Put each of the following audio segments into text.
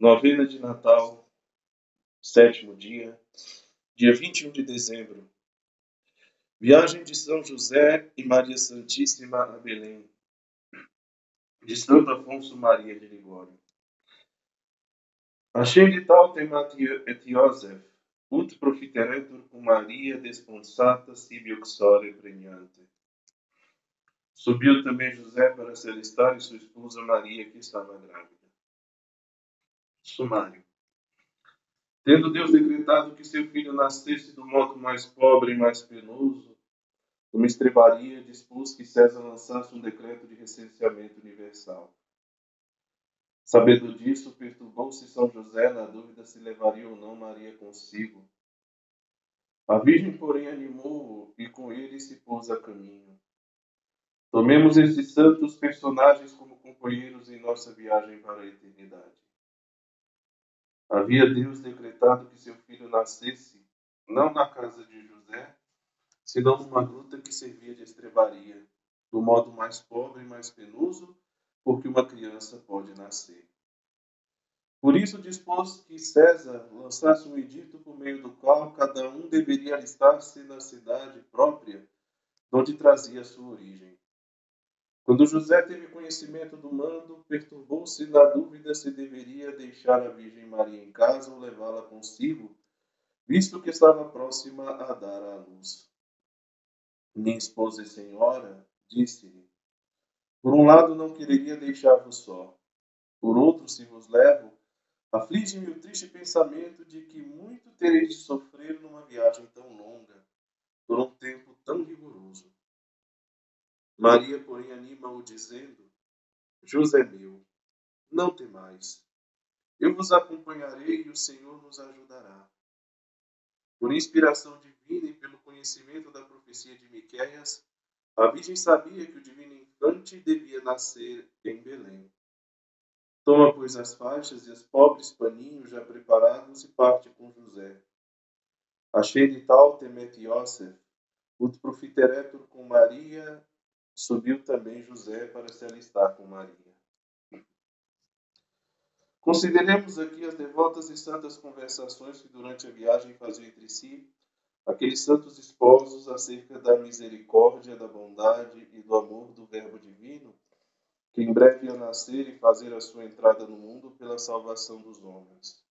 Novena de Natal, sétimo dia, dia 21 de dezembro. Viagem de São José e Maria Santíssima a Belém. De Santo Afonso Maria de Ligório. tal temat et Iosef, ut profiteretur cum Maria desponsata sibi uxore pregnante. Subiu também José para se alistar e sua esposa Maria, que estava grávida. Sumário. Tendo Deus decretado que seu filho nascesse do modo mais pobre e mais penoso, uma estrebaria dispôs que César lançasse um decreto de recenseamento universal. Sabendo disso, perturbou-se São José na dúvida se levaria ou não Maria consigo. A Virgem, porém, animou-o e com ele se pôs a caminho. Tomemos esses santos personagens como companheiros em nossa viagem para a eternidade. Havia Deus decretado que seu filho nascesse não na casa de José, senão numa gruta que servia de estrebaria, do modo mais pobre e mais penoso, porque uma criança pode nascer. Por isso dispôs que César lançasse um edito por meio do qual cada um deveria alistar-se na cidade própria, onde trazia sua origem. Quando José teve conhecimento do mando, perturbou-se na dúvida se deveria deixar a Virgem Maria em casa ou levá-la consigo, visto que estava próxima a dar à luz. Minha esposa e senhora, disse-lhe, por um lado não quereria deixar-vos só, por outro, se vos levo, aflige-me o triste pensamento de que muito tereis de sofrer numa viagem tão longa, por um tempo tão rigoroso. Maria, porém, anima-o, dizendo: José meu, não temais. Eu vos acompanharei e o Senhor nos ajudará. Por inspiração divina e pelo conhecimento da profecia de Miqueias, a Virgem sabia que o divino infante devia nascer em Belém. Toma, pois, as faixas e os pobres paninhos já preparados e parte com José. Achei de tal temet Yosef, ut profiteretur com Maria Subiu também José para se alistar com Maria. Consideremos aqui as devotas e santas conversações que durante a viagem faziam entre si aqueles santos esposos acerca da misericórdia, da bondade e do amor do Verbo Divino, que em breve ia nascer e fazer a sua entrada no mundo pela salvação dos homens.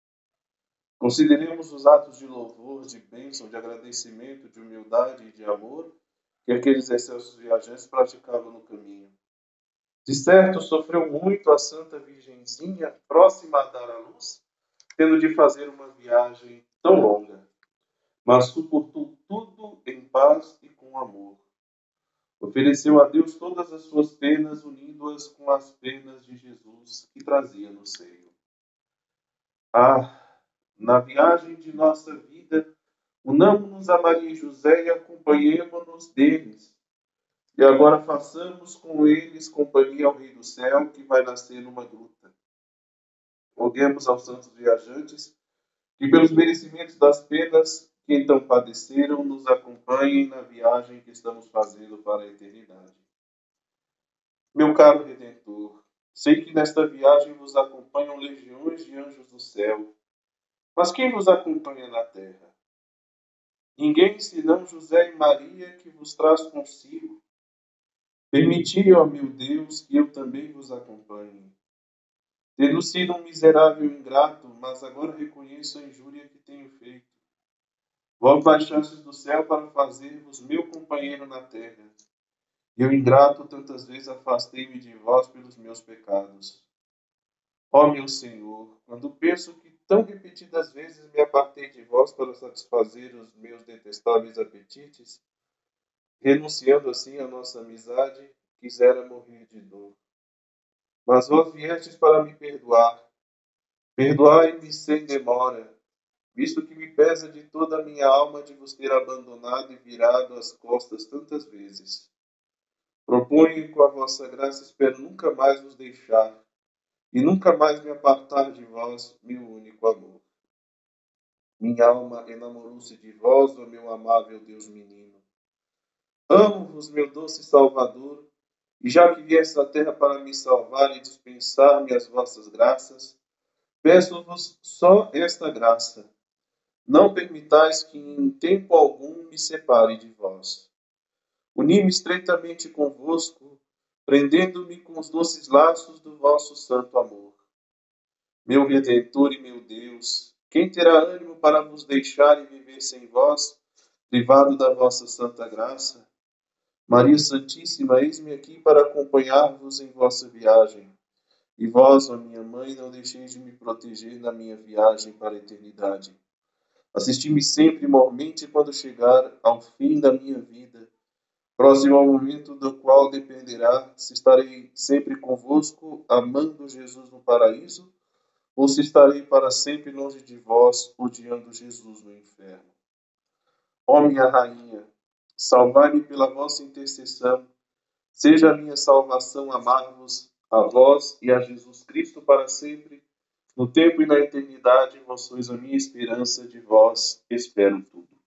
Consideremos os atos de louvor, de bênção, de agradecimento, de humildade e de amor que aqueles excelsos viajantes praticavam no caminho. De certo, sofreu muito a Santa Virgenzinha, próxima a dar à luz, tendo de fazer uma viagem tão longa, mas suportou tudo em paz e com amor. Ofereceu a Deus todas as suas penas, unindo-as com as penas de Jesus que trazia no seio. Ah, na viagem de nossa vida, Unamos-nos a Maria e José e acompanhemos-nos deles. E agora façamos com eles companhia ao Rei do Céu, que vai nascer numa gruta. Roguemos aos santos viajantes que, pelos merecimentos das penas que então padeceram, nos acompanhem na viagem que estamos fazendo para a eternidade. Meu caro Redentor, sei que nesta viagem vos acompanham legiões de anjos do céu, mas quem vos acompanha na terra? Ninguém senão José e Maria que vos traz consigo. Permiti, ó meu Deus, que eu também vos acompanhe. Tendo sido um miserável ingrato, mas agora reconheço a injúria que tenho feito. Vós baixastes do céu para fazer-vos meu companheiro na terra. Eu, ingrato, tantas vezes afastei-me de vós pelos meus pecados. Ó meu Senhor, quando penso que tão repetidas vezes me apartei de vós para satisfazer os meus detestáveis apetites, renunciando assim à nossa amizade, quisera morrer de dor. Mas vós viestes para me perdoar. Perdoai-me sem demora, visto que me pesa de toda a minha alma de vos ter abandonado e virado as costas tantas vezes. Proponho com a vossa graça, espero nunca mais vos deixar e nunca mais me apartar de vós, meu único amor. Minha alma enamorou-se de vós, ó meu amável Deus menino. Amo-vos, meu doce Salvador, e já que vieste à terra para me salvar e dispensar-me as vossas graças, Peço-vos só esta graça. Não permitais que em tempo algum me separe de vós. Uni-me estreitamente convosco, prendendo-me com os doces laços do vosso santo amor. Meu Redentor e meu Deus, quem terá ânimo para vos deixar e viver sem vós, privado da vossa santa graça? Maria Santíssima, eis-me aqui para acompanhar-vos em vossa viagem. E vós, ó minha mãe, não deixeis de me proteger na minha viagem para a eternidade. Assisti-me sempre mormente quando chegar ao fim da minha vida, próximo ao momento do qual dependerá se estarei sempre convosco, amando Jesus no paraíso, ou se estarei para sempre longe de vós, odiando Jesus no inferno. Ó minha rainha, salvai-me pela vossa intercessão, seja a minha salvação amar-vos, a vós e a Jesus Cristo para sempre, no tempo e na eternidade, vós sois a minha esperança, de vós espero tudo.